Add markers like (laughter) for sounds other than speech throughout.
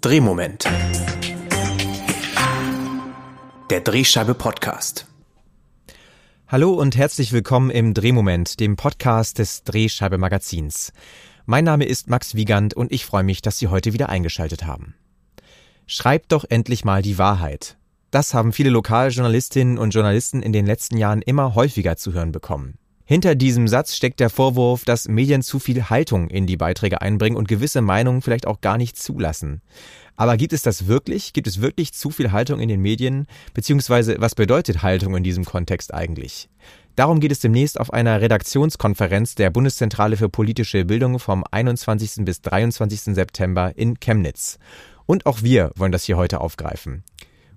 Drehmoment. Der Drehscheibe Podcast. Hallo und herzlich willkommen im Drehmoment, dem Podcast des Drehscheibe Magazins. Mein Name ist Max Wiegand und ich freue mich, dass Sie heute wieder eingeschaltet haben. Schreibt doch endlich mal die Wahrheit. Das haben viele Lokaljournalistinnen und Journalisten in den letzten Jahren immer häufiger zu hören bekommen. Hinter diesem Satz steckt der Vorwurf, dass Medien zu viel Haltung in die Beiträge einbringen und gewisse Meinungen vielleicht auch gar nicht zulassen. Aber gibt es das wirklich? Gibt es wirklich zu viel Haltung in den Medien? Beziehungsweise was bedeutet Haltung in diesem Kontext eigentlich? Darum geht es demnächst auf einer Redaktionskonferenz der Bundeszentrale für politische Bildung vom 21. bis 23. September in Chemnitz. Und auch wir wollen das hier heute aufgreifen.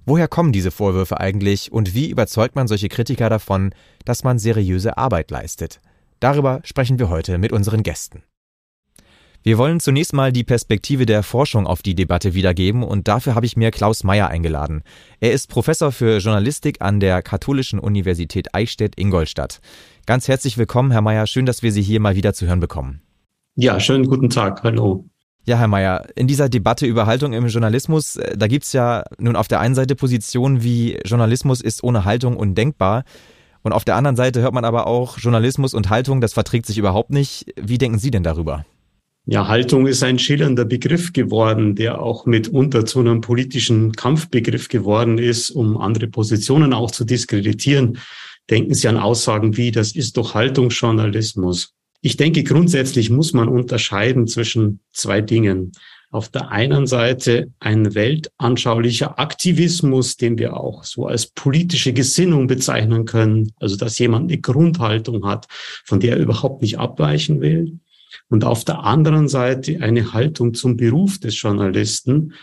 Woher kommen diese Vorwürfe eigentlich und wie überzeugt man solche Kritiker davon, dass man seriöse Arbeit leistet? Darüber sprechen wir heute mit unseren Gästen. Wir wollen zunächst mal die Perspektive der Forschung auf die Debatte wiedergeben und dafür habe ich mir Klaus Meyer eingeladen. Er ist Professor für Journalistik an der Katholischen Universität Eichstätt-Ingolstadt. Ganz herzlich willkommen, Herr Meyer. Schön, dass wir Sie hier mal wieder zu hören bekommen. Ja, schönen guten Tag. Hallo. Ja, Herr Mayer, in dieser Debatte über Haltung im Journalismus, äh, da gibt's ja nun auf der einen Seite Positionen wie Journalismus ist ohne Haltung undenkbar. Und auf der anderen Seite hört man aber auch, Journalismus und Haltung, das verträgt sich überhaupt nicht. Wie denken Sie denn darüber? Ja, Haltung ist ein schillernder Begriff geworden, der auch mitunter zu einem politischen Kampfbegriff geworden ist, um andere Positionen auch zu diskreditieren. Denken Sie an Aussagen wie, das ist doch Haltungsjournalismus. Ich denke, grundsätzlich muss man unterscheiden zwischen zwei Dingen. Auf der einen Seite ein weltanschaulicher Aktivismus, den wir auch so als politische Gesinnung bezeichnen können. Also, dass jemand eine Grundhaltung hat, von der er überhaupt nicht abweichen will. Und auf der anderen Seite eine Haltung zum Beruf des Journalisten.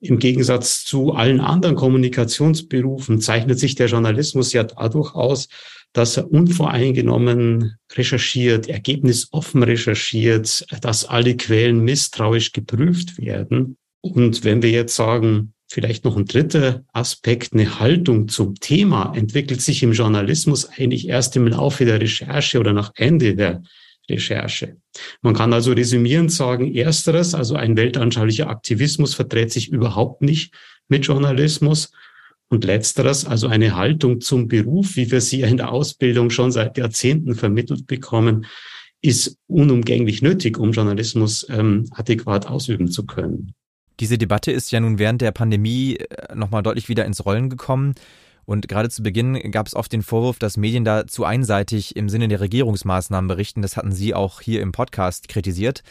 Im Gegensatz zu allen anderen Kommunikationsberufen zeichnet sich der Journalismus ja dadurch aus, dass er unvoreingenommen recherchiert, ergebnisoffen recherchiert, dass alle Quellen misstrauisch geprüft werden. Und wenn wir jetzt sagen, vielleicht noch ein dritter Aspekt, eine Haltung zum Thema entwickelt sich im Journalismus eigentlich erst im Laufe der Recherche oder nach Ende der Recherche. Man kann also resümierend sagen, ersteres, also ein weltanschaulicher Aktivismus verträgt sich überhaupt nicht mit Journalismus und letzteres, also eine Haltung zum Beruf, wie wir sie in der Ausbildung schon seit Jahrzehnten vermittelt bekommen, ist unumgänglich nötig, um Journalismus ähm, adäquat ausüben zu können. Diese Debatte ist ja nun während der Pandemie äh, nochmal deutlich wieder ins Rollen gekommen. Und gerade zu Beginn gab es oft den Vorwurf, dass Medien da zu einseitig im Sinne der Regierungsmaßnahmen berichten. Das hatten Sie auch hier im Podcast kritisiert,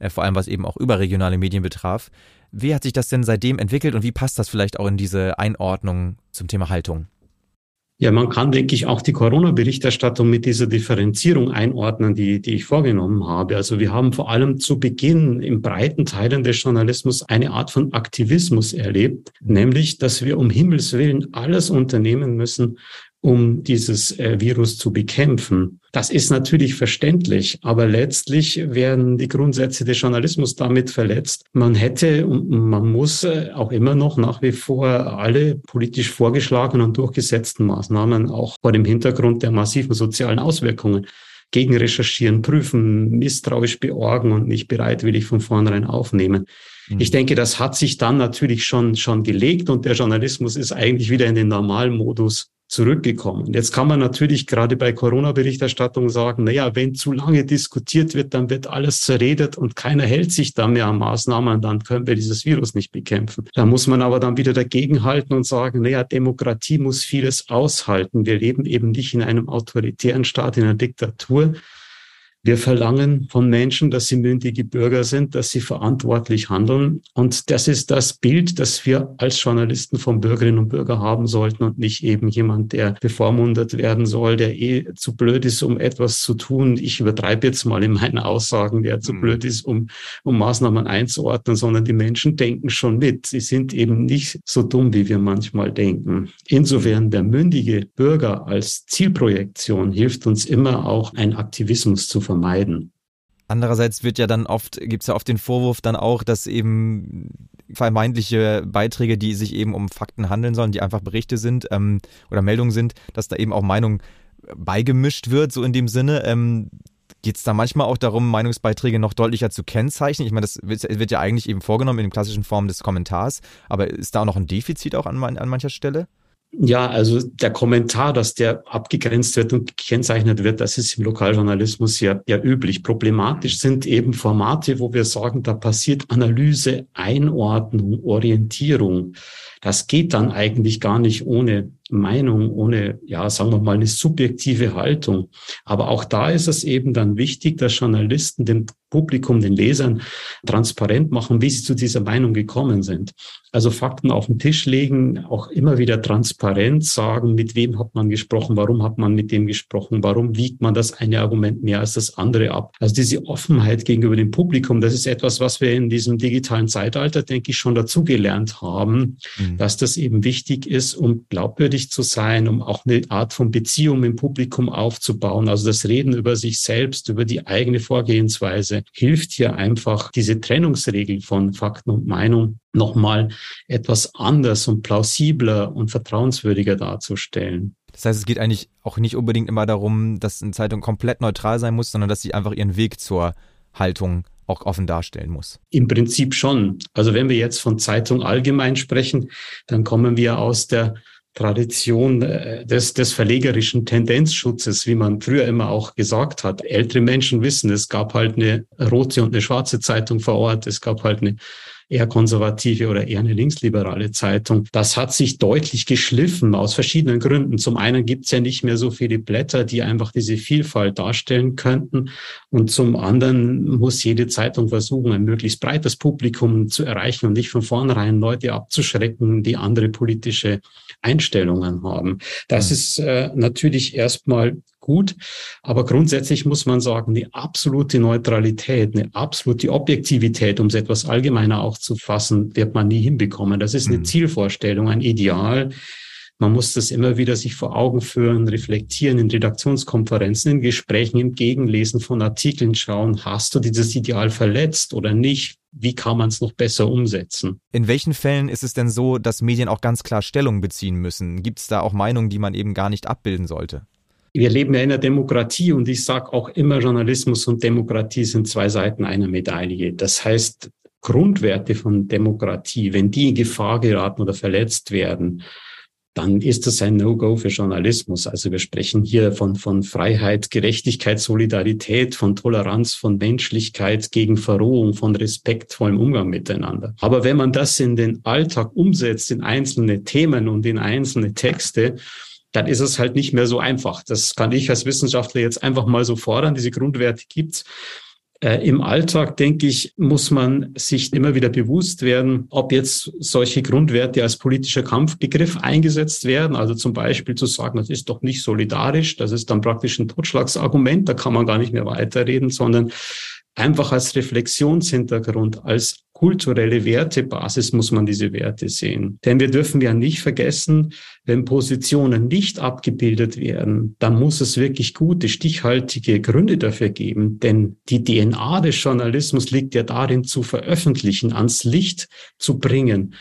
äh, vor allem was eben auch überregionale Medien betraf. Wie hat sich das denn seitdem entwickelt und wie passt das vielleicht auch in diese Einordnung zum Thema Haltung? Ja, man kann, denke ich, auch die Corona-Berichterstattung mit dieser Differenzierung einordnen, die, die ich vorgenommen habe. Also wir haben vor allem zu Beginn in breiten Teilen des Journalismus eine Art von Aktivismus erlebt, nämlich, dass wir um Himmels Willen alles unternehmen müssen, um dieses äh, Virus zu bekämpfen. Das ist natürlich verständlich, aber letztlich werden die Grundsätze des Journalismus damit verletzt. Man hätte und man muss äh, auch immer noch nach wie vor alle politisch vorgeschlagenen und durchgesetzten Maßnahmen auch vor dem Hintergrund der massiven sozialen Auswirkungen gegen recherchieren, prüfen, misstrauisch beorgen und nicht bereitwillig von vornherein aufnehmen. Mhm. Ich denke, das hat sich dann natürlich schon, schon gelegt und der Journalismus ist eigentlich wieder in den Normalmodus zurückgekommen. Jetzt kann man natürlich gerade bei Corona-Berichterstattung sagen, naja, wenn zu lange diskutiert wird, dann wird alles zerredet und keiner hält sich da mehr an Maßnahmen, dann können wir dieses Virus nicht bekämpfen. Da muss man aber dann wieder dagegenhalten und sagen, naja, Demokratie muss vieles aushalten. Wir leben eben nicht in einem autoritären Staat, in einer Diktatur. Wir verlangen von Menschen, dass sie mündige Bürger sind, dass sie verantwortlich handeln. Und das ist das Bild, das wir als Journalisten von Bürgerinnen und Bürgern haben sollten und nicht eben jemand, der bevormundet werden soll, der eh zu blöd ist, um etwas zu tun. Ich übertreibe jetzt mal in meinen Aussagen, der zu mhm. blöd ist, um, um Maßnahmen einzuordnen, sondern die Menschen denken schon mit. Sie sind eben nicht so dumm, wie wir manchmal denken. Insofern der mündige Bürger als Zielprojektion hilft uns immer auch, einen Aktivismus zu verfolgen vermeiden. Andererseits wird ja dann oft, gibt es ja oft den Vorwurf dann auch, dass eben vermeintliche Beiträge, die sich eben um Fakten handeln sollen, die einfach Berichte sind ähm, oder Meldungen sind, dass da eben auch Meinung beigemischt wird, so in dem Sinne. Ähm, Geht es da manchmal auch darum, Meinungsbeiträge noch deutlicher zu kennzeichnen? Ich meine, das wird ja eigentlich eben vorgenommen in den klassischen Formen des Kommentars, aber ist da auch noch ein Defizit auch an, an mancher Stelle? Ja, also der Kommentar, dass der abgegrenzt wird und gekennzeichnet wird, das ist im Lokaljournalismus ja, ja üblich. Problematisch sind eben Formate, wo wir sagen, da passiert Analyse, Einordnung, Orientierung. Das geht dann eigentlich gar nicht ohne Meinung, ohne, ja, sagen wir mal, eine subjektive Haltung. Aber auch da ist es eben dann wichtig, dass Journalisten dem Publikum, den Lesern transparent machen, wie sie zu dieser Meinung gekommen sind. Also Fakten auf den Tisch legen, auch immer wieder transparent sagen, mit wem hat man gesprochen, warum hat man mit dem gesprochen, warum wiegt man das eine Argument mehr als das andere ab. Also diese Offenheit gegenüber dem Publikum, das ist etwas, was wir in diesem digitalen Zeitalter, denke ich, schon dazugelernt haben, mhm. dass das eben wichtig ist, um glaubwürdig ehrlich zu sein, um auch eine Art von Beziehung im Publikum aufzubauen. Also das Reden über sich selbst, über die eigene Vorgehensweise hilft hier einfach diese Trennungsregel von Fakten und Meinung nochmal etwas anders und plausibler und vertrauenswürdiger darzustellen. Das heißt, es geht eigentlich auch nicht unbedingt immer darum, dass eine Zeitung komplett neutral sein muss, sondern dass sie einfach ihren Weg zur Haltung auch offen darstellen muss. Im Prinzip schon. Also wenn wir jetzt von Zeitung allgemein sprechen, dann kommen wir aus der Tradition äh, des, des verlegerischen Tendenzschutzes, wie man früher immer auch gesagt hat. Ältere Menschen wissen, es gab halt eine rote und eine schwarze Zeitung vor Ort. Es gab halt eine eher konservative oder eher eine linksliberale Zeitung. Das hat sich deutlich geschliffen aus verschiedenen Gründen. Zum einen gibt es ja nicht mehr so viele Blätter, die einfach diese Vielfalt darstellen könnten. Und zum anderen muss jede Zeitung versuchen, ein möglichst breites Publikum zu erreichen und nicht von vornherein Leute abzuschrecken, die andere politische Einstellungen haben. Das mhm. ist äh, natürlich erstmal gut. Aber grundsätzlich muss man sagen, die absolute Neutralität, eine absolute Objektivität, um es etwas allgemeiner auch zu fassen, wird man nie hinbekommen. Das ist eine mhm. Zielvorstellung, ein Ideal. Man muss das immer wieder sich vor Augen führen, reflektieren in Redaktionskonferenzen, in Gesprächen, im Gegenlesen von Artikeln schauen, hast du dieses Ideal verletzt oder nicht? Wie kann man es noch besser umsetzen? In welchen Fällen ist es denn so, dass Medien auch ganz klar Stellung beziehen müssen? Gibt es da auch Meinungen, die man eben gar nicht abbilden sollte? Wir leben ja in einer Demokratie und ich sage auch immer, Journalismus und Demokratie sind zwei Seiten einer Medaille. Das heißt, Grundwerte von Demokratie, wenn die in Gefahr geraten oder verletzt werden, dann ist das ein No-Go für Journalismus. Also wir sprechen hier von, von Freiheit, Gerechtigkeit, Solidarität, von Toleranz, von Menschlichkeit gegen Verrohung, von respektvollem Umgang miteinander. Aber wenn man das in den Alltag umsetzt, in einzelne Themen und in einzelne Texte, dann ist es halt nicht mehr so einfach. Das kann ich als Wissenschaftler jetzt einfach mal so fordern. Diese Grundwerte gibt's. Äh, Im Alltag, denke ich, muss man sich immer wieder bewusst werden, ob jetzt solche Grundwerte als politischer Kampfbegriff eingesetzt werden. Also zum Beispiel zu sagen, das ist doch nicht solidarisch, das ist dann praktisch ein Totschlagsargument, da kann man gar nicht mehr weiterreden, sondern einfach als Reflexionshintergrund, als kulturelle Wertebasis muss man diese Werte sehen. Denn wir dürfen ja nicht vergessen, wenn Positionen nicht abgebildet werden, dann muss es wirklich gute, stichhaltige Gründe dafür geben. Denn die DNA des Journalismus liegt ja darin, zu veröffentlichen, ans Licht zu bringen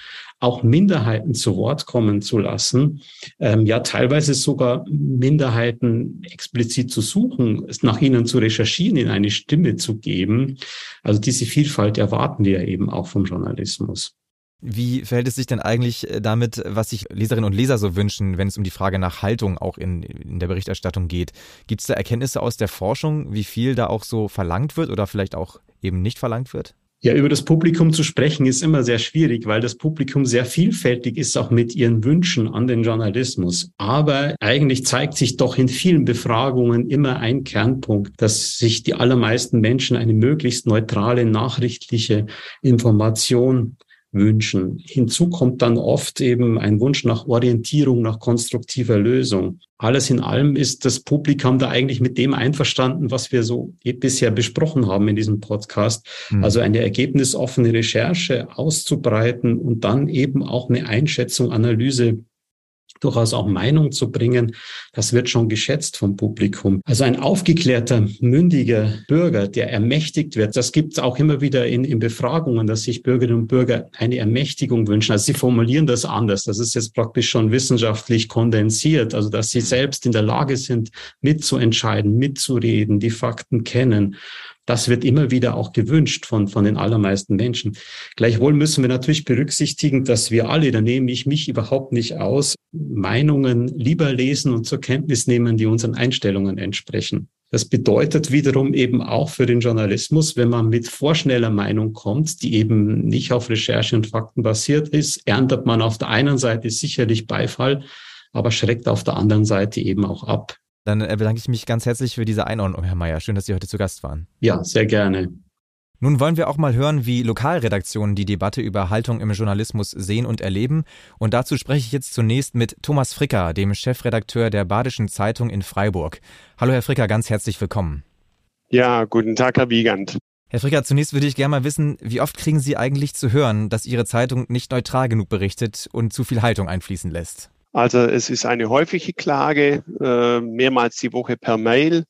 auch Minderheiten zu Wort kommen zu lassen, ähm, ja teilweise sogar Minderheiten explizit zu suchen, nach ihnen zu recherchieren, ihnen eine Stimme zu geben. Also diese Vielfalt erwarten wir eben auch vom Journalismus. Wie verhält es sich denn eigentlich äh, damit, was sich Leserinnen und Leser so wünschen, wenn es um die Frage nach Haltung auch in, in der Berichterstattung geht? Gibt es da Erkenntnisse aus der Forschung, wie viel da auch so verlangt wird oder vielleicht auch eben nicht verlangt wird? Ja, über das Publikum zu sprechen ist immer sehr schwierig, weil das Publikum sehr vielfältig ist, auch mit ihren Wünschen an den Journalismus. Aber eigentlich zeigt sich doch in vielen Befragungen immer ein Kernpunkt, dass sich die allermeisten Menschen eine möglichst neutrale, nachrichtliche Information wünschen. Hinzu kommt dann oft eben ein Wunsch nach Orientierung, nach konstruktiver Lösung. Alles in allem ist das Publikum da eigentlich mit dem einverstanden, was wir so bisher besprochen haben in diesem Podcast. Mhm. Also eine ergebnisoffene Recherche auszubreiten und dann eben auch eine Einschätzung, Analyse durchaus auch Meinung zu bringen, das wird schon geschätzt vom Publikum. Also ein aufgeklärter, mündiger Bürger, der ermächtigt wird, das gibt es auch immer wieder in, in Befragungen, dass sich Bürgerinnen und Bürger eine Ermächtigung wünschen. Also sie formulieren das anders. Das ist jetzt praktisch schon wissenschaftlich kondensiert. Also dass sie selbst in der Lage sind, mitzuentscheiden, mitzureden, die Fakten kennen. Das wird immer wieder auch gewünscht von, von den allermeisten Menschen. Gleichwohl müssen wir natürlich berücksichtigen, dass wir alle, da nehme ich mich überhaupt nicht aus, Meinungen lieber lesen und zur Kenntnis nehmen, die unseren Einstellungen entsprechen. Das bedeutet wiederum eben auch für den Journalismus, wenn man mit vorschneller Meinung kommt, die eben nicht auf Recherche und Fakten basiert ist, erntet man auf der einen Seite sicherlich Beifall, aber schreckt auf der anderen Seite eben auch ab. Dann äh, bedanke ich mich ganz herzlich für diese Einordnung, Herr Mayer. Schön, dass Sie heute zu Gast waren. Ja, sehr gerne. Nun wollen wir auch mal hören, wie Lokalredaktionen die Debatte über Haltung im Journalismus sehen und erleben. Und dazu spreche ich jetzt zunächst mit Thomas Fricker, dem Chefredakteur der Badischen Zeitung in Freiburg. Hallo, Herr Fricker, ganz herzlich willkommen. Ja, guten Tag, Herr Wiegand. Herr Fricker, zunächst würde ich gerne mal wissen, wie oft kriegen Sie eigentlich zu hören, dass Ihre Zeitung nicht neutral genug berichtet und zu viel Haltung einfließen lässt? Also es ist eine häufige Klage, äh, mehrmals die Woche per Mail.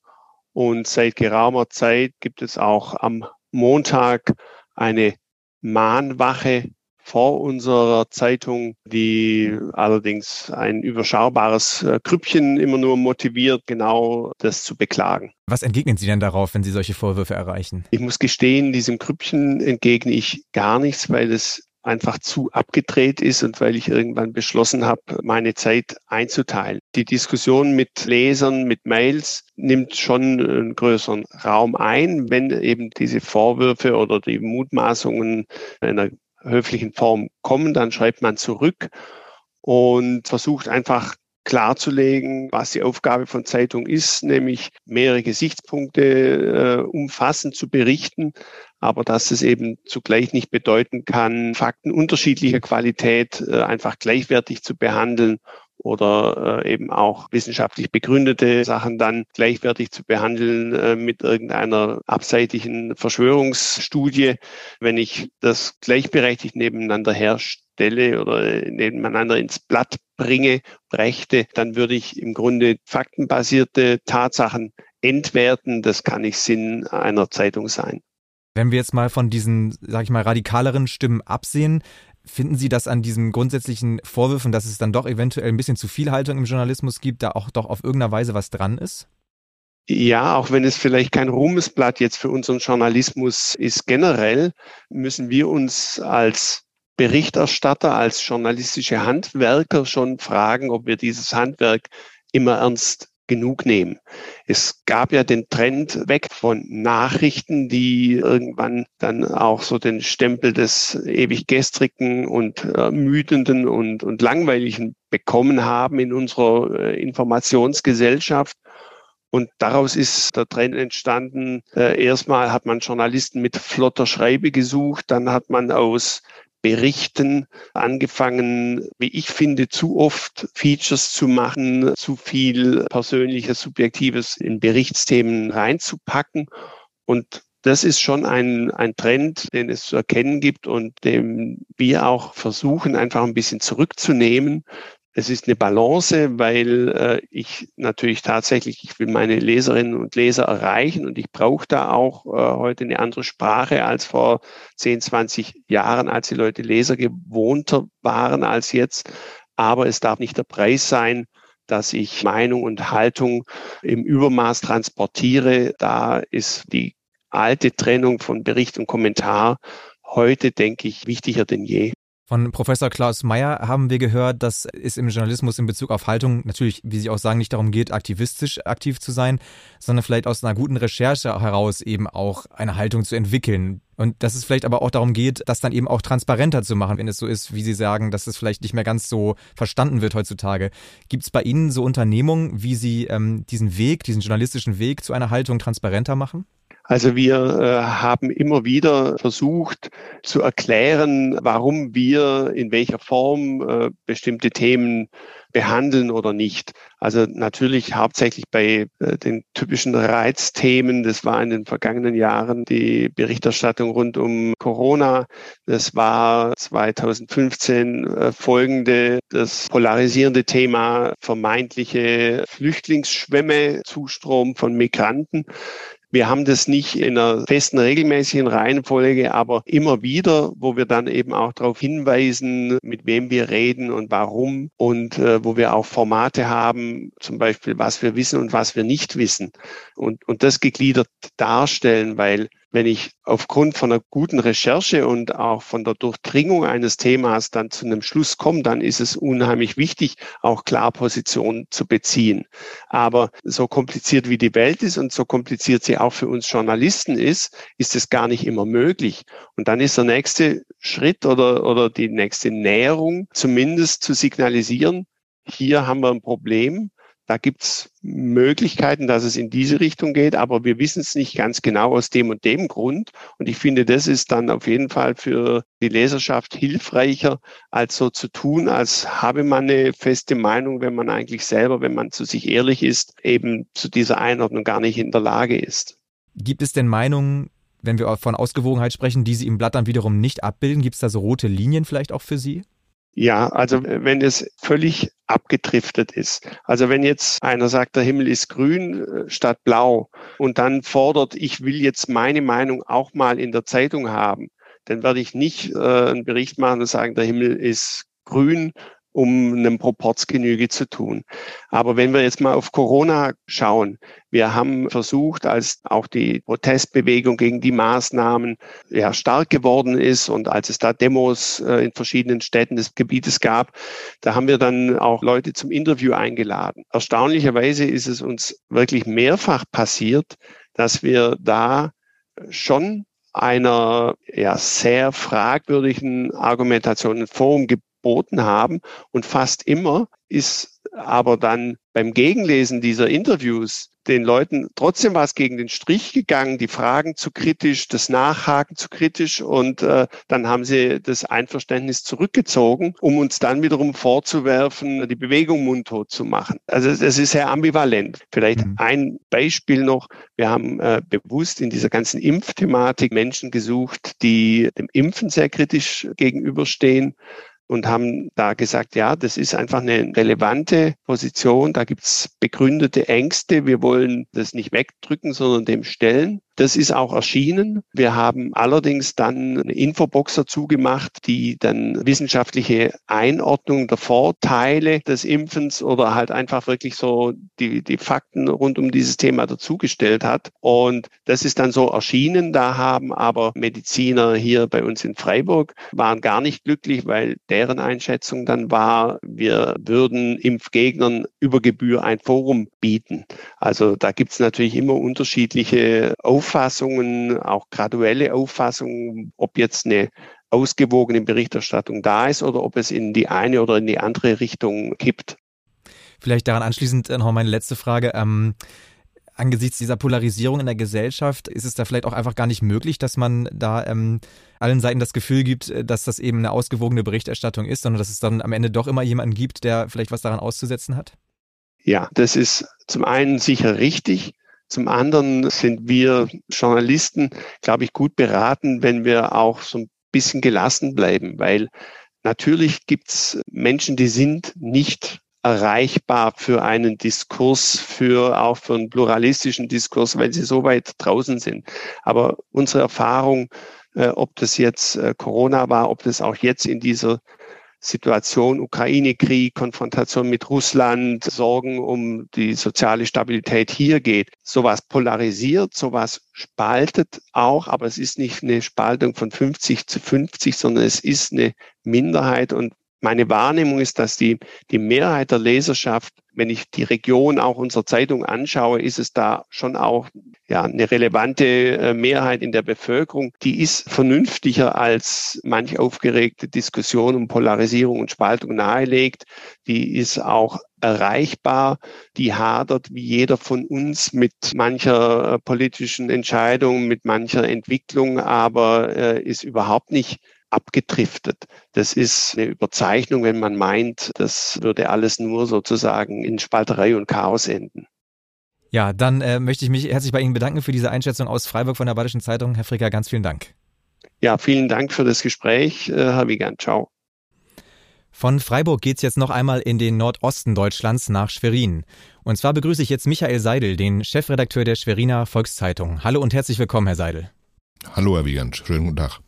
Und seit geraumer Zeit gibt es auch am Montag eine Mahnwache vor unserer Zeitung, die allerdings ein überschaubares äh, Krüppchen immer nur motiviert, genau das zu beklagen. Was entgegnen Sie denn darauf, wenn Sie solche Vorwürfe erreichen? Ich muss gestehen, diesem Krüppchen entgegne ich gar nichts, weil es einfach zu abgedreht ist und weil ich irgendwann beschlossen habe, meine Zeit einzuteilen. Die Diskussion mit Lesern, mit Mails nimmt schon einen größeren Raum ein, wenn eben diese Vorwürfe oder die Mutmaßungen in einer höflichen Form kommen, dann schreibt man zurück und versucht einfach klarzulegen, was die Aufgabe von Zeitung ist, nämlich mehrere Gesichtspunkte äh, umfassend zu berichten, aber dass es eben zugleich nicht bedeuten kann, Fakten unterschiedlicher Qualität äh, einfach gleichwertig zu behandeln oder äh, eben auch wissenschaftlich begründete Sachen dann gleichwertig zu behandeln äh, mit irgendeiner abseitigen Verschwörungsstudie. Wenn ich das gleichberechtigt nebeneinander herstelle oder nebeneinander ins Blatt bringe, brächte, dann würde ich im Grunde faktenbasierte Tatsachen entwerten. Das kann nicht Sinn einer Zeitung sein. Wenn wir jetzt mal von diesen, sag ich mal, radikaleren Stimmen absehen, finden Sie, dass an diesen grundsätzlichen Vorwürfen, dass es dann doch eventuell ein bisschen zu viel Haltung im Journalismus gibt, da auch doch auf irgendeiner Weise was dran ist? Ja, auch wenn es vielleicht kein Ruhmesblatt jetzt für unseren Journalismus ist, generell müssen wir uns als Berichterstatter, als journalistische Handwerker schon fragen, ob wir dieses Handwerk immer ernst genug nehmen. Es gab ja den Trend weg von Nachrichten, die irgendwann dann auch so den Stempel des ewig gestrigen und äh, müdenden und, und langweiligen bekommen haben in unserer äh, Informationsgesellschaft. Und daraus ist der Trend entstanden. Äh, erstmal hat man Journalisten mit flotter Schreibe gesucht, dann hat man aus Berichten angefangen, wie ich finde, zu oft Features zu machen, zu viel persönliches, subjektives in Berichtsthemen reinzupacken. Und das ist schon ein, ein Trend, den es zu erkennen gibt und dem wir auch versuchen, einfach ein bisschen zurückzunehmen, es ist eine Balance, weil äh, ich natürlich tatsächlich, ich will meine Leserinnen und Leser erreichen und ich brauche da auch äh, heute eine andere Sprache als vor 10, 20 Jahren, als die Leute Leser gewohnter waren als jetzt. Aber es darf nicht der Preis sein, dass ich Meinung und Haltung im Übermaß transportiere. Da ist die alte Trennung von Bericht und Kommentar heute, denke ich, wichtiger denn je. Von Professor Klaus Meyer haben wir gehört, dass es im Journalismus in Bezug auf Haltung natürlich, wie Sie auch sagen, nicht darum geht, aktivistisch aktiv zu sein, sondern vielleicht aus einer guten Recherche heraus eben auch eine Haltung zu entwickeln. Und dass es vielleicht aber auch darum geht, das dann eben auch transparenter zu machen, wenn es so ist, wie Sie sagen, dass es vielleicht nicht mehr ganz so verstanden wird heutzutage. Gibt es bei Ihnen so Unternehmungen, wie Sie ähm, diesen Weg, diesen journalistischen Weg zu einer Haltung transparenter machen? Also wir äh, haben immer wieder versucht zu erklären, warum wir in welcher Form äh, bestimmte Themen behandeln oder nicht. Also natürlich hauptsächlich bei äh, den typischen Reizthemen. Das war in den vergangenen Jahren die Berichterstattung rund um Corona. Das war 2015 äh, folgende das polarisierende Thema vermeintliche Flüchtlingsschwämme, Zustrom von Migranten. Wir haben das nicht in einer festen, regelmäßigen Reihenfolge, aber immer wieder, wo wir dann eben auch darauf hinweisen, mit wem wir reden und warum und äh, wo wir auch Formate haben, zum Beispiel, was wir wissen und was wir nicht wissen. Und, und das gegliedert darstellen, weil wenn ich aufgrund von einer guten Recherche und auch von der Durchdringung eines Themas dann zu einem Schluss komme, dann ist es unheimlich wichtig, auch klar Position zu beziehen. Aber so kompliziert wie die Welt ist und so kompliziert sie auch für uns Journalisten ist, ist es gar nicht immer möglich. Und dann ist der nächste Schritt oder, oder die nächste Näherung zumindest zu signalisieren, hier haben wir ein Problem da gibt's Möglichkeiten, dass es in diese Richtung geht, aber wir wissen es nicht ganz genau aus dem und dem Grund. Und ich finde, das ist dann auf jeden Fall für die Leserschaft hilfreicher, als so zu tun, als habe man eine feste Meinung, wenn man eigentlich selber, wenn man zu sich ehrlich ist, eben zu dieser Einordnung gar nicht in der Lage ist. Gibt es denn Meinungen, wenn wir von Ausgewogenheit sprechen, die Sie im Blatt dann wiederum nicht abbilden? Gibt es da so rote Linien vielleicht auch für Sie? Ja, also wenn es völlig abgedriftet ist. Also wenn jetzt einer sagt, der Himmel ist grün äh, statt blau und dann fordert, ich will jetzt meine Meinung auch mal in der Zeitung haben, dann werde ich nicht äh, einen Bericht machen und sagen, der Himmel ist grün um einem Proportsgenüge zu tun. Aber wenn wir jetzt mal auf Corona schauen, wir haben versucht, als auch die Protestbewegung gegen die Maßnahmen ja stark geworden ist und als es da Demos äh, in verschiedenen Städten des Gebietes gab, da haben wir dann auch Leute zum Interview eingeladen. Erstaunlicherweise ist es uns wirklich mehrfach passiert, dass wir da schon einer ja, sehr fragwürdigen Argumentation ein Forum geboten haben. Und fast immer ist aber dann beim Gegenlesen dieser Interviews den Leuten trotzdem was gegen den Strich gegangen, die Fragen zu kritisch, das Nachhaken zu kritisch und äh, dann haben sie das Einverständnis zurückgezogen, um uns dann wiederum vorzuwerfen, die Bewegung mundtot zu machen. Also es ist sehr ambivalent. Vielleicht mhm. ein Beispiel noch. Wir haben äh, bewusst in dieser ganzen Impfthematik Menschen gesucht, die dem Impfen sehr kritisch gegenüberstehen und haben da gesagt, ja, das ist einfach eine relevante Position, da gibt's begründete Ängste, wir wollen das nicht wegdrücken, sondern dem stellen. Das ist auch erschienen. Wir haben allerdings dann eine Infobox dazu gemacht, die dann wissenschaftliche Einordnung der Vorteile des Impfens oder halt einfach wirklich so die, die Fakten rund um dieses Thema dazugestellt hat. Und das ist dann so erschienen. Da haben aber Mediziner hier bei uns in Freiburg waren gar nicht glücklich, weil deren Einschätzung dann war, wir würden Impfgegnern über Gebühr ein Forum bieten. Also da gibt's natürlich immer unterschiedliche Auffassungen, auch graduelle Auffassungen, ob jetzt eine ausgewogene Berichterstattung da ist oder ob es in die eine oder in die andere Richtung kippt. Vielleicht daran anschließend noch meine letzte Frage. Ähm, angesichts dieser Polarisierung in der Gesellschaft ist es da vielleicht auch einfach gar nicht möglich, dass man da ähm, allen Seiten das Gefühl gibt, äh, dass das eben eine ausgewogene Berichterstattung ist, sondern dass es dann am Ende doch immer jemanden gibt, der vielleicht was daran auszusetzen hat? Ja, das ist zum einen sicher richtig. Zum anderen sind wir Journalisten, glaube ich, gut beraten, wenn wir auch so ein bisschen gelassen bleiben, weil natürlich gibt's Menschen, die sind nicht erreichbar für einen Diskurs, für auch für einen pluralistischen Diskurs, weil sie so weit draußen sind. Aber unsere Erfahrung, äh, ob das jetzt äh, Corona war, ob das auch jetzt in dieser Situation, Ukraine-Krieg, Konfrontation mit Russland, Sorgen um die soziale Stabilität hier geht. Sowas polarisiert, sowas spaltet auch, aber es ist nicht eine Spaltung von 50 zu 50, sondern es ist eine Minderheit und meine Wahrnehmung ist, dass die, die Mehrheit der Leserschaft wenn ich die Region auch unserer Zeitung anschaue, ist es da schon auch ja, eine relevante äh, Mehrheit in der Bevölkerung. Die ist vernünftiger als manch aufgeregte Diskussion um Polarisierung und Spaltung nahelegt. Die ist auch erreichbar. Die hadert wie jeder von uns mit mancher äh, politischen Entscheidung, mit mancher Entwicklung, aber äh, ist überhaupt nicht abgedriftet. Das ist eine Überzeichnung, wenn man meint, das würde alles nur sozusagen in Spalterei und Chaos enden. Ja, dann äh, möchte ich mich herzlich bei Ihnen bedanken für diese Einschätzung aus Freiburg von der Badischen Zeitung. Herr Fricker, ganz vielen Dank. Ja, vielen Dank für das Gespräch, äh, Herr Wiegand. Ciao. Von Freiburg geht's jetzt noch einmal in den Nordosten Deutschlands nach Schwerin. Und zwar begrüße ich jetzt Michael Seidel, den Chefredakteur der Schweriner Volkszeitung. Hallo und herzlich willkommen, Herr Seidel. Hallo, Herr Wiegand. Schönen guten Tag.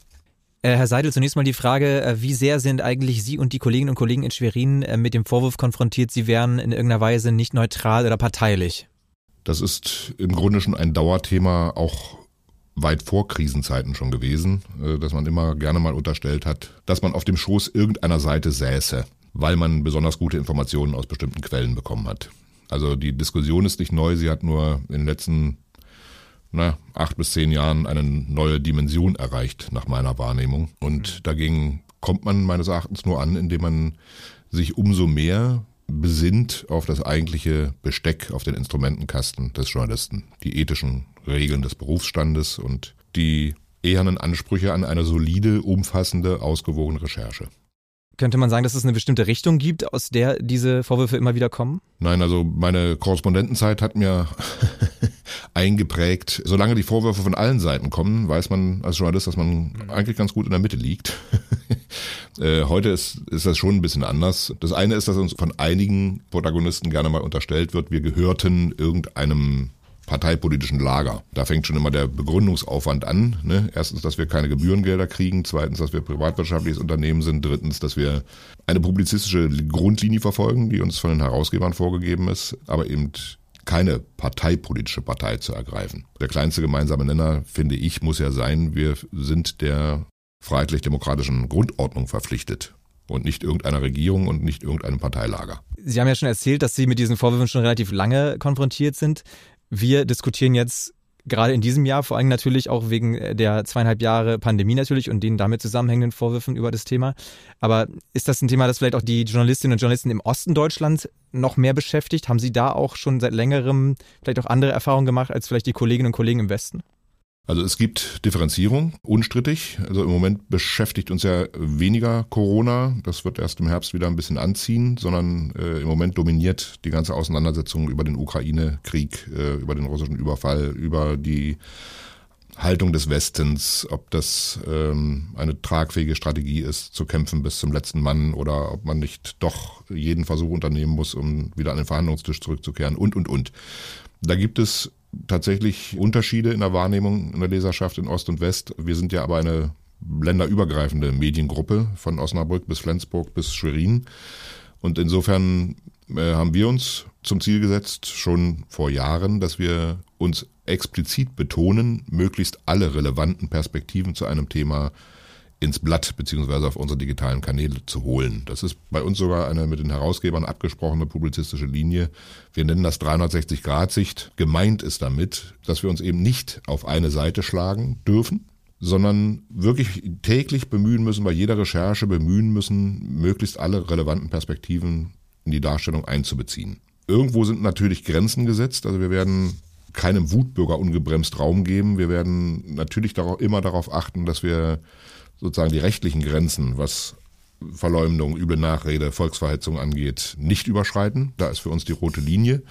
Äh, Herr Seidel, zunächst mal die Frage, äh, wie sehr sind eigentlich Sie und die Kolleginnen und Kollegen in Schwerin äh, mit dem Vorwurf konfrontiert, Sie wären in irgendeiner Weise nicht neutral oder parteilich? Das ist im Grunde schon ein Dauerthema, auch weit vor Krisenzeiten schon gewesen, dass man immer gerne mal unterstellt hat, dass man auf dem Schoß irgendeiner Seite säße, weil man besonders gute Informationen aus bestimmten Quellen bekommen hat. Also die Diskussion ist nicht neu, sie hat nur in den letzten na, acht bis zehn Jahren eine neue Dimension erreicht, nach meiner Wahrnehmung. Und mhm. dagegen kommt man meines Erachtens nur an, indem man sich umso mehr besinnt auf das eigentliche Besteck, auf den Instrumentenkasten des Journalisten, die ethischen Regeln des Berufsstandes und die ehernen Ansprüche an eine solide, umfassende, ausgewogene Recherche. Könnte man sagen, dass es eine bestimmte Richtung gibt, aus der diese Vorwürfe immer wieder kommen? Nein, also meine Korrespondentenzeit hat mir eingeprägt. Solange die Vorwürfe von allen Seiten kommen, weiß man als Journalist, dass man mhm. eigentlich ganz gut in der Mitte liegt. (laughs) Äh, heute ist, ist das schon ein bisschen anders. Das eine ist, dass uns von einigen Protagonisten gerne mal unterstellt wird, wir gehörten irgendeinem parteipolitischen Lager. Da fängt schon immer der Begründungsaufwand an. Ne? Erstens, dass wir keine Gebührengelder kriegen. Zweitens, dass wir privatwirtschaftliches Unternehmen sind. Drittens, dass wir eine publizistische Grundlinie verfolgen, die uns von den Herausgebern vorgegeben ist, aber eben keine parteipolitische Partei zu ergreifen. Der kleinste gemeinsame Nenner, finde ich, muss ja sein, wir sind der freiheitlich-demokratischen Grundordnung verpflichtet und nicht irgendeiner Regierung und nicht irgendeinem Parteilager. Sie haben ja schon erzählt, dass Sie mit diesen Vorwürfen schon relativ lange konfrontiert sind. Wir diskutieren jetzt gerade in diesem Jahr, vor allem natürlich auch wegen äh, der zweieinhalb Jahre Pandemie natürlich und den damit zusammenhängenden Vorwürfen über das Thema. Aber ist das ein Thema, das vielleicht auch die Journalistinnen und Journalisten im Osten Deutschlands noch mehr beschäftigt? Haben Sie da auch schon seit längerem vielleicht auch andere Erfahrungen gemacht als vielleicht die Kolleginnen und Kollegen im Westen? Also es gibt Differenzierung, unstrittig. Also im Moment beschäftigt uns ja weniger Corona. Das wird erst im Herbst wieder ein bisschen anziehen, sondern äh, im Moment dominiert die ganze Auseinandersetzung über den Ukraine-Krieg, äh, über den russischen Überfall, über die Haltung des Westens, ob das ähm, eine tragfähige Strategie ist, zu kämpfen bis zum letzten Mann oder ob man nicht doch jeden Versuch unternehmen muss, um wieder an den Verhandlungstisch zurückzukehren und, und, und. Da gibt es tatsächlich Unterschiede in der Wahrnehmung in der Leserschaft in Ost und West. Wir sind ja aber eine länderübergreifende Mediengruppe von Osnabrück bis Flensburg bis Schwerin. Und insofern äh, haben wir uns zum Ziel gesetzt, schon vor Jahren, dass wir uns explizit betonen, möglichst alle relevanten Perspektiven zu einem Thema ins Blatt beziehungsweise auf unsere digitalen Kanäle zu holen. Das ist bei uns sogar eine mit den Herausgebern abgesprochene publizistische Linie. Wir nennen das 360-Grad-Sicht. Gemeint ist damit, dass wir uns eben nicht auf eine Seite schlagen dürfen, sondern wirklich täglich bemühen müssen, bei jeder Recherche bemühen müssen, möglichst alle relevanten Perspektiven in die Darstellung einzubeziehen. Irgendwo sind natürlich Grenzen gesetzt, also wir werden keinem Wutbürger ungebremst Raum geben. Wir werden natürlich darauf, immer darauf achten, dass wir sozusagen die rechtlichen Grenzen, was Verleumdung, üble Nachrede, Volksverhetzung angeht, nicht überschreiten. Da ist für uns die rote Linie.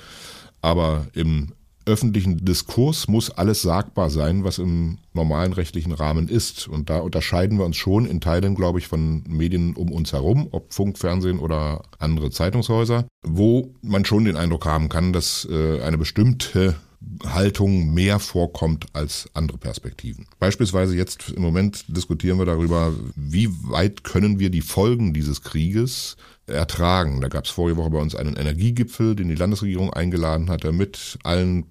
Aber im öffentlichen Diskurs muss alles sagbar sein, was im normalen rechtlichen Rahmen ist. Und da unterscheiden wir uns schon in Teilen, glaube ich, von Medien um uns herum, ob Funk, Fernsehen oder andere Zeitungshäuser, wo man schon den Eindruck haben kann, dass äh, eine bestimmte Haltung mehr vorkommt als andere Perspektiven. Beispielsweise jetzt im Moment diskutieren wir darüber, wie weit können wir die Folgen dieses Krieges ertragen. Da gab es vorige Woche bei uns einen Energiegipfel, den die Landesregierung eingeladen hatte, mit allen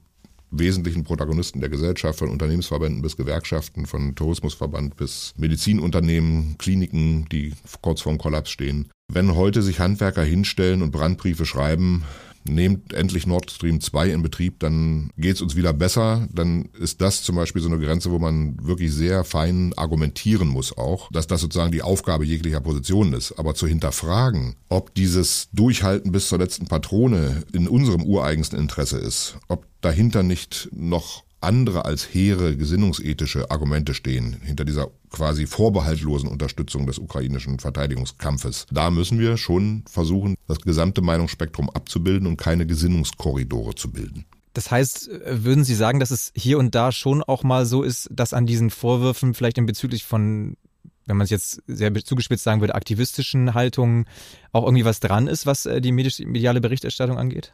wesentlichen Protagonisten der Gesellschaft, von Unternehmensverbänden bis Gewerkschaften, von Tourismusverband bis Medizinunternehmen, Kliniken, die kurz vorm Kollaps stehen. Wenn heute sich Handwerker hinstellen und Brandbriefe schreiben, nehmt endlich Nord Stream 2 in Betrieb, dann geht es uns wieder besser. Dann ist das zum Beispiel so eine Grenze, wo man wirklich sehr fein argumentieren muss auch, dass das sozusagen die Aufgabe jeglicher Position ist. Aber zu hinterfragen, ob dieses Durchhalten bis zur letzten Patrone in unserem ureigensten Interesse ist, ob dahinter nicht noch andere als hehre gesinnungsethische Argumente stehen hinter dieser quasi vorbehaltlosen Unterstützung des ukrainischen Verteidigungskampfes. Da müssen wir schon versuchen, das gesamte Meinungsspektrum abzubilden und keine Gesinnungskorridore zu bilden. Das heißt, würden Sie sagen, dass es hier und da schon auch mal so ist, dass an diesen Vorwürfen vielleicht in bezüglich von wenn man es jetzt sehr zugespitzt sagen würde, aktivistischen Haltungen auch irgendwie was dran ist, was äh, die mediale Berichterstattung angeht?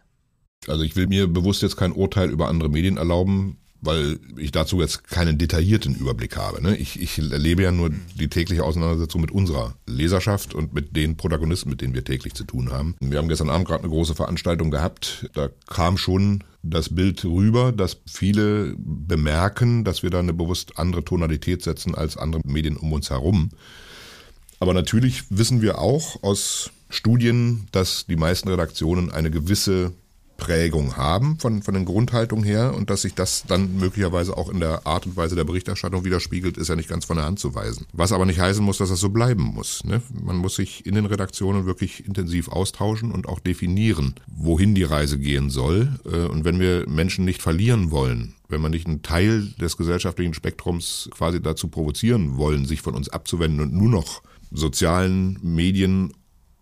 Also ich will mir bewusst jetzt kein Urteil über andere Medien erlauben weil ich dazu jetzt keinen detaillierten Überblick habe. Ne? Ich, ich erlebe ja nur die tägliche Auseinandersetzung mit unserer Leserschaft und mit den Protagonisten, mit denen wir täglich zu tun haben. Wir haben gestern Abend gerade eine große Veranstaltung gehabt. Da kam schon das Bild rüber, dass viele bemerken, dass wir da eine bewusst andere Tonalität setzen als andere Medien um uns herum. Aber natürlich wissen wir auch aus Studien, dass die meisten Redaktionen eine gewisse Prägung haben von, von den Grundhaltungen her und dass sich das dann möglicherweise auch in der Art und Weise der Berichterstattung widerspiegelt, ist ja nicht ganz von der Hand zu weisen. Was aber nicht heißen muss, dass das so bleiben muss. Ne? Man muss sich in den Redaktionen wirklich intensiv austauschen und auch definieren, wohin die Reise gehen soll. Äh, und wenn wir Menschen nicht verlieren wollen, wenn man nicht einen Teil des gesellschaftlichen Spektrums quasi dazu provozieren wollen, sich von uns abzuwenden und nur noch sozialen Medien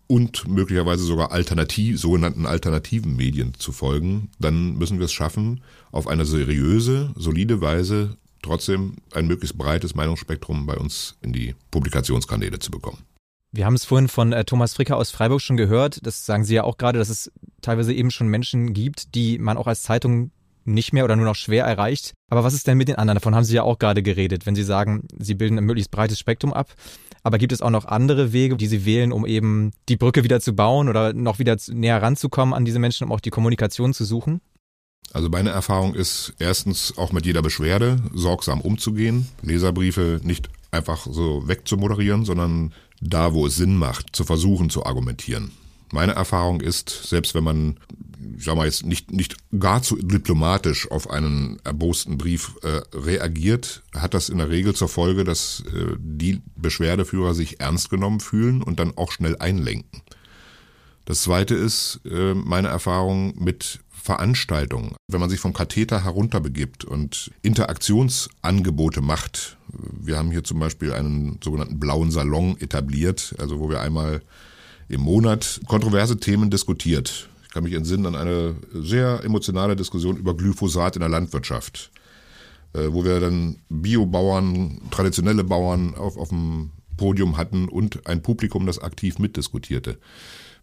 und möglicherweise sogar alternativ, sogenannten alternativen Medien zu folgen, dann müssen wir es schaffen, auf eine seriöse, solide Weise trotzdem ein möglichst breites Meinungsspektrum bei uns in die Publikationskanäle zu bekommen. Wir haben es vorhin von äh, Thomas Fricker aus Freiburg schon gehört. Das sagen Sie ja auch gerade, dass es teilweise eben schon Menschen gibt, die man auch als Zeitung nicht mehr oder nur noch schwer erreicht. Aber was ist denn mit den anderen? Davon haben Sie ja auch gerade geredet, wenn Sie sagen, Sie bilden ein möglichst breites Spektrum ab. Aber gibt es auch noch andere Wege, die Sie wählen, um eben die Brücke wieder zu bauen oder noch wieder näher ranzukommen an diese Menschen, um auch die Kommunikation zu suchen? Also meine Erfahrung ist erstens auch mit jeder Beschwerde sorgsam umzugehen, Leserbriefe nicht einfach so wegzumoderieren, sondern da, wo es Sinn macht, zu versuchen zu argumentieren. Meine Erfahrung ist, selbst wenn man ich sag mal jetzt nicht, nicht gar zu diplomatisch auf einen erbosten Brief äh, reagiert, hat das in der Regel zur Folge, dass äh, die Beschwerdeführer sich ernst genommen fühlen und dann auch schnell einlenken. Das zweite ist äh, meine Erfahrung mit Veranstaltungen. Wenn man sich vom Katheter herunterbegibt und Interaktionsangebote macht, wir haben hier zum Beispiel einen sogenannten blauen Salon etabliert, also wo wir einmal im Monat kontroverse Themen diskutiert ich kann mich entsinnen an eine sehr emotionale Diskussion über Glyphosat in der Landwirtschaft, äh, wo wir dann Biobauern, traditionelle Bauern auf, auf dem Podium hatten und ein Publikum, das aktiv mitdiskutierte.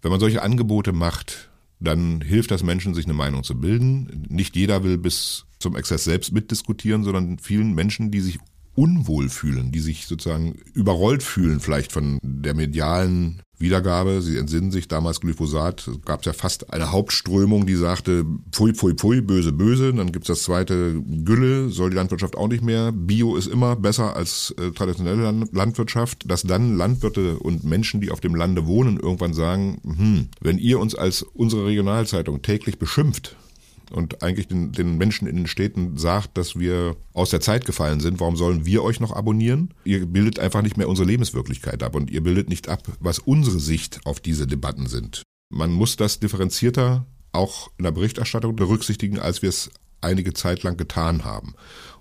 Wenn man solche Angebote macht, dann hilft das Menschen, sich eine Meinung zu bilden. Nicht jeder will bis zum Exzess selbst mitdiskutieren, sondern vielen Menschen, die sich unwohl fühlen, die sich sozusagen überrollt fühlen, vielleicht von der medialen Wiedergabe. Sie entsinnen sich damals Glyphosat, gab es ja fast eine Hauptströmung, die sagte, pfui, pfui, pfui, böse, böse. Dann gibt's das zweite, Gülle, soll die Landwirtschaft auch nicht mehr. Bio ist immer besser als äh, traditionelle Landwirtschaft. Dass dann Landwirte und Menschen, die auf dem Lande wohnen, irgendwann sagen, hm, wenn ihr uns als unsere Regionalzeitung täglich beschimpft, und eigentlich den, den Menschen in den Städten sagt, dass wir aus der Zeit gefallen sind, warum sollen wir euch noch abonnieren? Ihr bildet einfach nicht mehr unsere Lebenswirklichkeit ab und ihr bildet nicht ab, was unsere Sicht auf diese Debatten sind. Man muss das differenzierter auch in der Berichterstattung berücksichtigen, als wir es einige Zeit lang getan haben.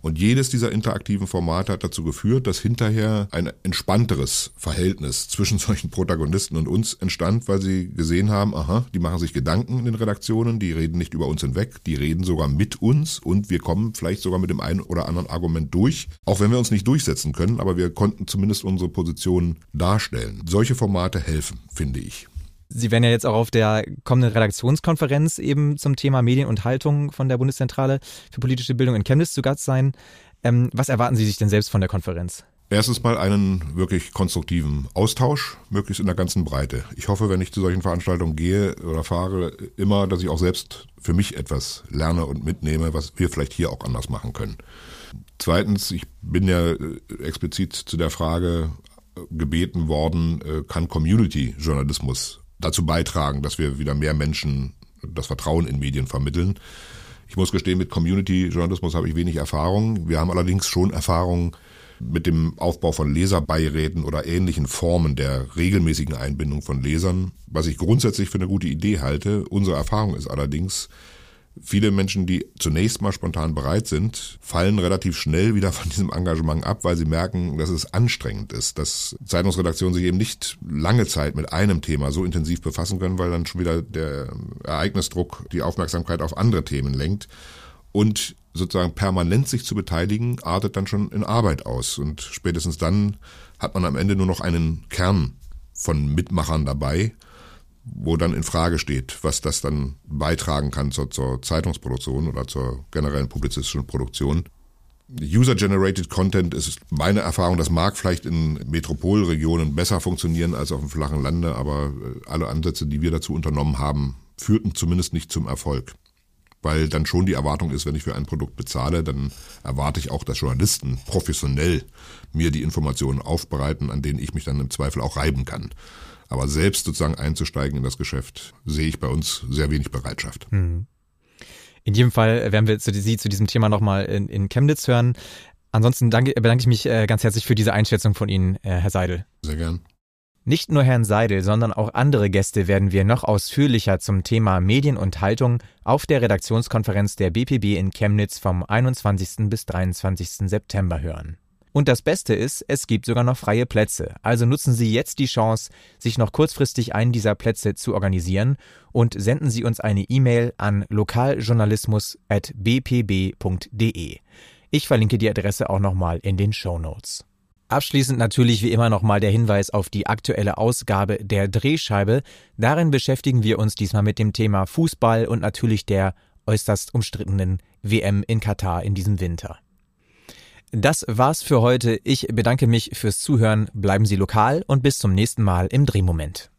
Und jedes dieser interaktiven Formate hat dazu geführt, dass hinterher ein entspannteres Verhältnis zwischen (laughs) solchen Protagonisten und uns entstand, weil sie gesehen haben, aha, die machen sich Gedanken in den Redaktionen, die reden nicht über uns hinweg, die reden sogar mit uns und wir kommen vielleicht sogar mit dem einen oder anderen Argument durch, auch wenn wir uns nicht durchsetzen können, aber wir konnten zumindest unsere Position darstellen. Solche Formate helfen, finde ich. Sie werden ja jetzt auch auf der kommenden Redaktionskonferenz eben zum Thema Medien und Haltung von der Bundeszentrale für politische Bildung in Chemnitz zu Gast sein. Ähm, was erwarten Sie sich denn selbst von der Konferenz? Erstens mal einen wirklich konstruktiven Austausch, möglichst in der ganzen Breite. Ich hoffe, wenn ich zu solchen Veranstaltungen gehe oder fahre, immer, dass ich auch selbst für mich etwas lerne und mitnehme, was wir vielleicht hier auch anders machen können. Zweitens, ich bin ja äh, explizit zu der Frage gebeten worden, äh, kann Community-Journalismus dazu beitragen, dass wir wieder mehr Menschen das Vertrauen in Medien vermitteln. Ich muss gestehen, mit Community-Journalismus habe ich wenig Erfahrung. Wir haben allerdings schon Erfahrung mit dem Aufbau von Leserbeiräten oder ähnlichen Formen der regelmäßigen Einbindung von Lesern, was ich grundsätzlich für eine gute Idee halte. Unsere Erfahrung ist allerdings, Viele Menschen, die zunächst mal spontan bereit sind, fallen relativ schnell wieder von diesem Engagement ab, weil sie merken, dass es anstrengend ist, dass Zeitungsredaktionen sich eben nicht lange Zeit mit einem Thema so intensiv befassen können, weil dann schon wieder der Ereignisdruck die Aufmerksamkeit auf andere Themen lenkt. Und sozusagen permanent sich zu beteiligen, artet dann schon in Arbeit aus. Und spätestens dann hat man am Ende nur noch einen Kern von Mitmachern dabei wo dann in Frage steht, was das dann beitragen kann zur, zur Zeitungsproduktion oder zur generellen publizistischen Produktion. User-generated Content ist meine Erfahrung, das mag vielleicht in Metropolregionen besser funktionieren als auf dem flachen Lande, aber äh, alle Ansätze, die wir dazu unternommen haben, führten zumindest nicht zum Erfolg. Weil dann schon die Erwartung ist, wenn ich für ein Produkt bezahle, dann erwarte ich auch, dass Journalisten professionell mir die Informationen aufbereiten, an denen ich mich dann im Zweifel auch reiben kann. Aber selbst sozusagen einzusteigen in das Geschäft, sehe ich bei uns sehr wenig Bereitschaft. Hm. In jedem Fall werden wir Sie zu diesem Thema nochmal in, in Chemnitz hören. Ansonsten danke, bedanke ich mich äh, ganz herzlich für diese Einschätzung von Ihnen, äh, Herr Seidel. Sehr gern. Nicht nur Herrn Seidel, sondern auch andere Gäste werden wir noch ausführlicher zum Thema Medien und Haltung auf der Redaktionskonferenz der BPB in Chemnitz vom 21. bis 23. September hören. Und das Beste ist, es gibt sogar noch freie Plätze. Also nutzen Sie jetzt die Chance, sich noch kurzfristig einen dieser Plätze zu organisieren und senden Sie uns eine E-Mail an lokaljournalismus.bpb.de. Ich verlinke die Adresse auch nochmal in den Show Notes. Abschließend natürlich wie immer nochmal der Hinweis auf die aktuelle Ausgabe der Drehscheibe. Darin beschäftigen wir uns diesmal mit dem Thema Fußball und natürlich der äußerst umstrittenen WM in Katar in diesem Winter. Das war's für heute. Ich bedanke mich fürs Zuhören. Bleiben Sie lokal und bis zum nächsten Mal im Drehmoment.